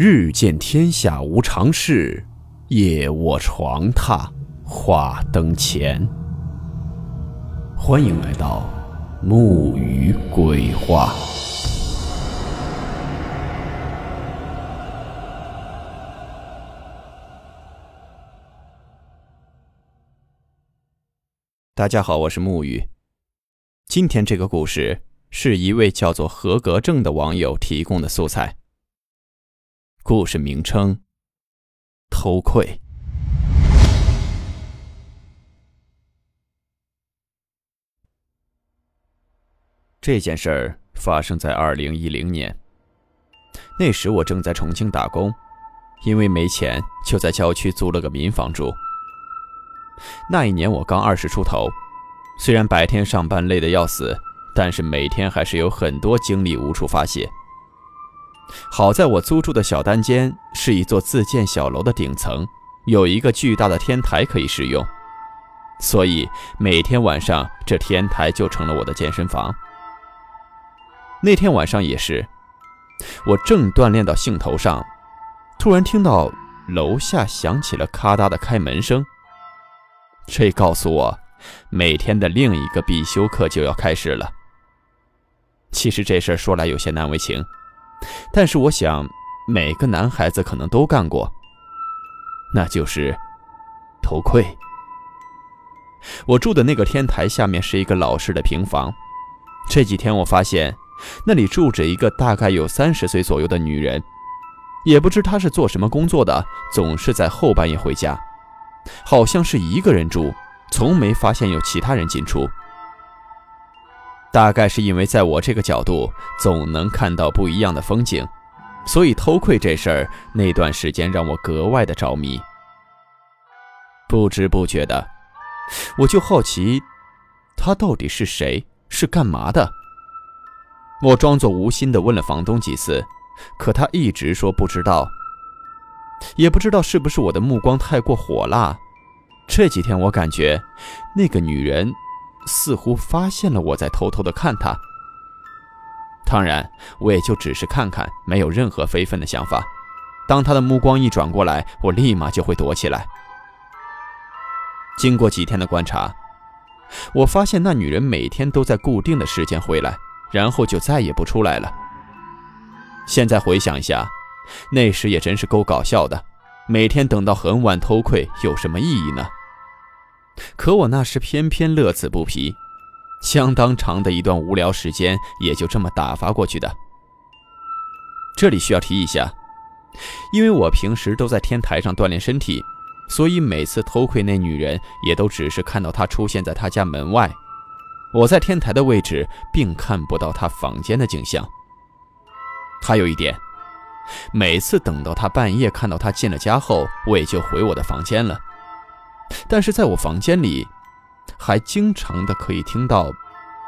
日见天下无常事，夜卧床榻话灯前。欢迎来到木鱼鬼话。大家好，我是木鱼。今天这个故事是一位叫做合格证的网友提供的素材。故事名称：偷窥。这件事儿发生在二零一零年，那时我正在重庆打工，因为没钱，就在郊区租了个民房住。那一年我刚二十出头，虽然白天上班累得要死，但是每天还是有很多精力无处发泄。好在我租住的小单间是一座自建小楼的顶层，有一个巨大的天台可以使用，所以每天晚上这天台就成了我的健身房。那天晚上也是，我正锻炼到兴头上，突然听到楼下响起了咔嗒的开门声。这告诉我，每天的另一个必修课就要开始了。其实这事儿说来有些难为情，但是我想，每个男孩子可能都干过，那就是偷窥。我住的那个天台下面是一个老式的平房，这几天我发现那里住着一个大概有三十岁左右的女人，也不知她是做什么工作的，总是在后半夜回家。好像是一个人住，从没发现有其他人进出。大概是因为在我这个角度总能看到不一样的风景，所以偷窥这事儿那段时间让我格外的着迷。不知不觉的，我就好奇，他到底是谁，是干嘛的？我装作无心的问了房东几次，可他一直说不知道。也不知道是不是我的目光太过火辣，这几天我感觉那个女人似乎发现了我在偷偷的看她。当然，我也就只是看看，没有任何非分的想法。当她的目光一转过来，我立马就会躲起来。经过几天的观察，我发现那女人每天都在固定的时间回来，然后就再也不出来了。现在回想一下。那时也真是够搞笑的，每天等到很晚偷窥有什么意义呢？可我那时偏偏乐此不疲，相当长的一段无聊时间也就这么打发过去的。这里需要提一下，因为我平时都在天台上锻炼身体，所以每次偷窥那女人也都只是看到她出现在她家门外，我在天台的位置并看不到她房间的景象。还有一点。每次等到他半夜看到他进了家后，我也就回我的房间了。但是在我房间里，还经常的可以听到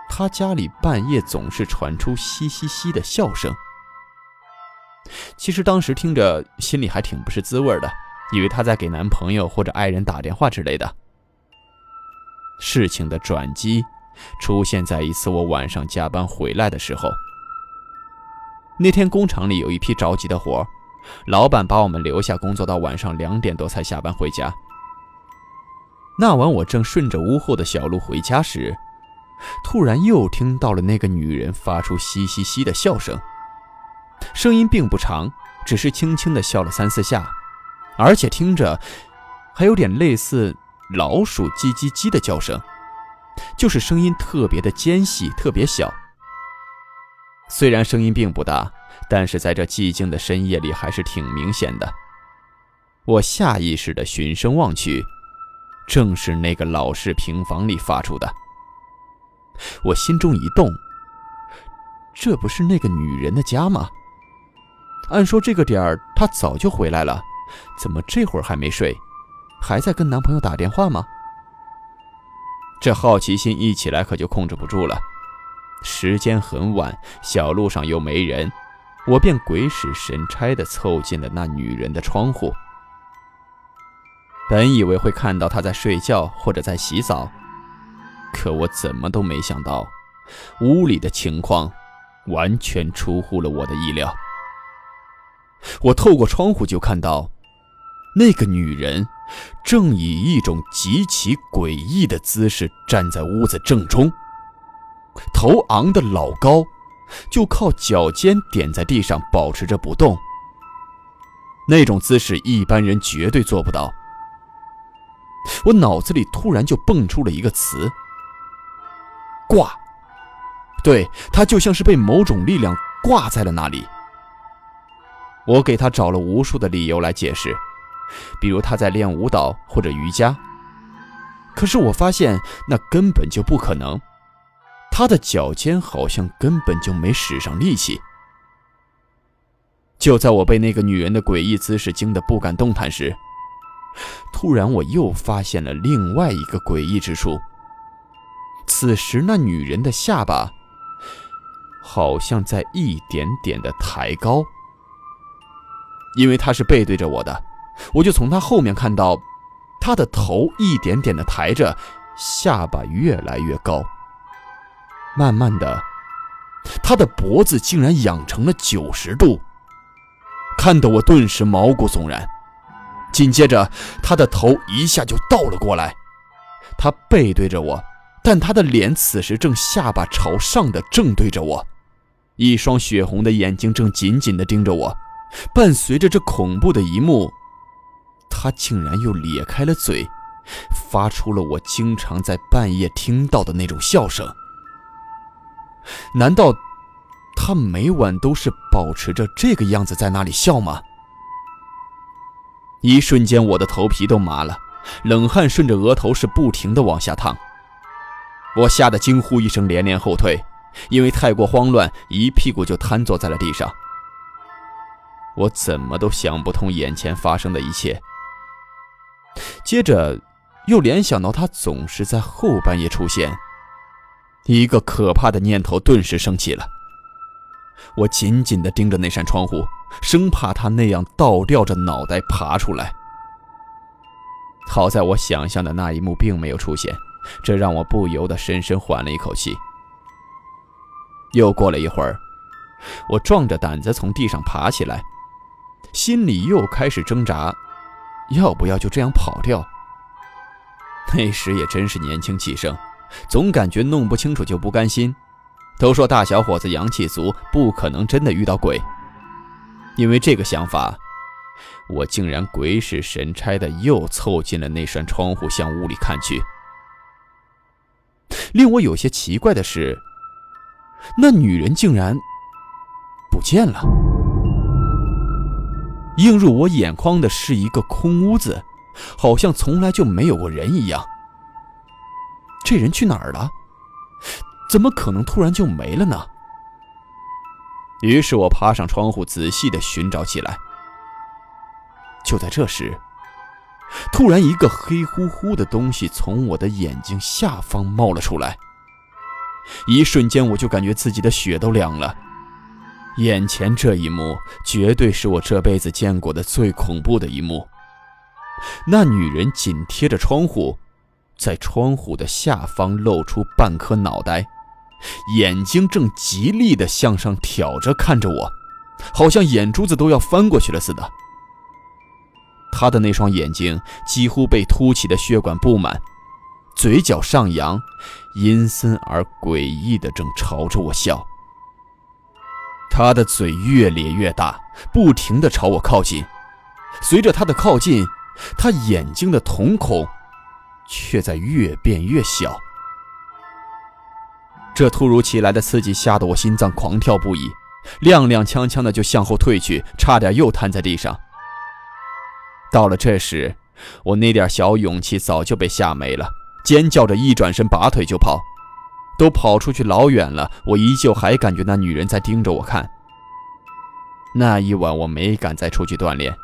他家里半夜总是传出嘻嘻嘻的笑声。其实当时听着心里还挺不是滋味的，以为他在给男朋友或者爱人打电话之类的。事情的转机出现在一次我晚上加班回来的时候。那天工厂里有一批着急的活，老板把我们留下工作到晚上两点多才下班回家。那晚我正顺着屋后的小路回家时，突然又听到了那个女人发出嘻嘻嘻的笑声，声音并不长，只是轻轻的笑了三四下，而且听着还有点类似老鼠叽叽叽的叫声，就是声音特别的尖细，特别小。虽然声音并不大，但是在这寂静的深夜里还是挺明显的。我下意识的循声望去，正是那个老式平房里发出的。我心中一动，这不是那个女人的家吗？按说这个点儿她早就回来了，怎么这会儿还没睡，还在跟男朋友打电话吗？这好奇心一起来，可就控制不住了。时间很晚，小路上又没人，我便鬼使神差地凑近了那女人的窗户。本以为会看到他在睡觉或者在洗澡，可我怎么都没想到，屋里的情况完全出乎了我的意料。我透过窗户就看到，那个女人正以一种极其诡异的姿势站在屋子正中，头昂得老高，就靠脚尖点在地上，保持着不动。那种姿势一般人绝对做不到。我脑子里突然就蹦出了一个词：挂。对他就像是被某种力量挂在了那里。我给他找了无数的理由来解释，比如他在练舞蹈或者瑜伽。可是我发现那根本就不可能，他的脚尖好像根本就没使上力气。就在我被那个女人的诡异姿势惊得不敢动弹时，突然我又发现了另外一个诡异之处。此时那女人的下巴。好像在一点点的抬高，因为她是背对着我的，我就从她后面看到，她的头一点点的抬着，下巴越来越高。慢慢的，她的脖子竟然仰成了九十度，看得我顿时毛骨悚然。紧接着，他的头一下就倒了过来，他背对着我，但他的脸此时正下巴朝上的正对着我。一双血红的眼睛正紧紧地盯着我，伴随着这恐怖的一幕，他竟然又咧开了嘴，发出了我经常在半夜听到的那种笑声。难道他每晚都是保持着这个样子在那里笑吗？一瞬间，我的头皮都麻了，冷汗顺着额头是不停的往下淌，我吓得惊呼一声，连连后退。因为太过慌乱，一屁股就瘫坐在了地上。我怎么都想不通眼前发生的一切。接着，又联想到他总是在后半夜出现，一个可怕的念头顿时升起了。我紧紧地盯着那扇窗户，生怕他那样倒吊着脑袋爬出来。好在我想象的那一幕并没有出现，这让我不由得深深缓了一口气。又过了一会儿，我壮着胆子从地上爬起来，心里又开始挣扎，要不要就这样跑掉？那时也真是年轻气盛，总感觉弄不清楚就不甘心。都说大小伙子阳气足，不可能真的遇到鬼。因为这个想法，我竟然鬼使神差的又凑近了那扇窗户，向屋里看去。令我有些奇怪的是。那女人竟然不见了，映入我眼眶的是一个空屋子，好像从来就没有过人一样。这人去哪儿了？怎么可能突然就没了呢？于是我爬上窗户，仔细的寻找起来。就在这时，突然一个黑乎乎的东西从我的眼睛下方冒了出来。一瞬间，我就感觉自己的血都凉了。眼前这一幕，绝对是我这辈子见过的最恐怖的一幕。那女人紧贴着窗户，在窗户的下方露出半颗脑袋，眼睛正极力地向上挑着看着我，好像眼珠子都要翻过去了似的。他的那双眼睛几乎被凸起的血管布满。嘴角上扬，阴森而诡异的正朝着我笑。他的嘴越咧越大，不停的朝我靠近。随着他的靠近，他眼睛的瞳孔却在越变越小。这突如其来的刺激吓得我心脏狂跳不已，踉踉跄跄的就向后退去，差点又瘫在地上。到了这时，我那点小勇气早就被吓没了。尖叫着一转身，拔腿就跑，都跑出去老远了。我依旧还感觉那女人在盯着我看。那一晚我没敢再出去锻炼，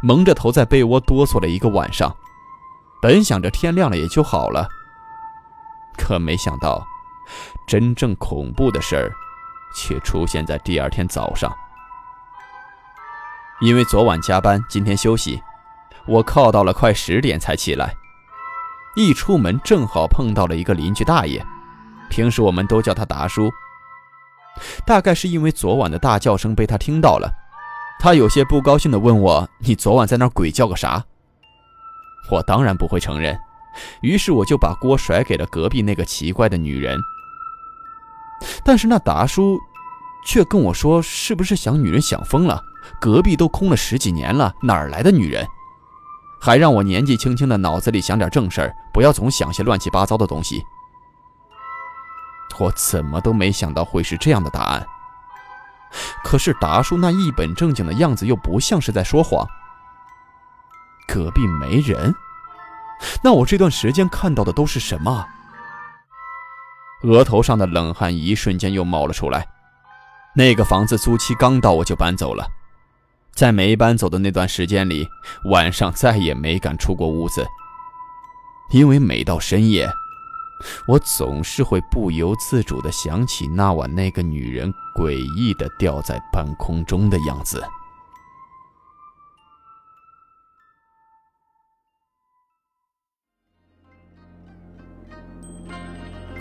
蒙着头在被窝哆嗦了一个晚上。本想着天亮了也就好了，可没想到，真正恐怖的事儿，却出现在第二天早上。因为昨晚加班，今天休息，我靠到了快十点才起来。一出门，正好碰到了一个邻居大爷，平时我们都叫他达叔。大概是因为昨晚的大叫声被他听到了，他有些不高兴地问我：“你昨晚在那鬼叫个啥？”我当然不会承认，于是我就把锅甩给了隔壁那个奇怪的女人。但是那达叔却跟我说：“是不是想女人想疯了？隔壁都空了十几年了，哪儿来的女人？”还让我年纪轻轻的脑子里想点正事儿，不要总想些乱七八糟的东西。我怎么都没想到会是这样的答案。可是达叔那一本正经的样子又不像是在说谎。隔壁没人，那我这段时间看到的都是什么？额头上的冷汗一瞬间又冒了出来。那个房子租期刚到，我就搬走了。在没搬走的那段时间里，晚上再也没敢出过屋子，因为每到深夜。我总是会不由自主地想起那晚那个女人诡异地吊在半空中的样子。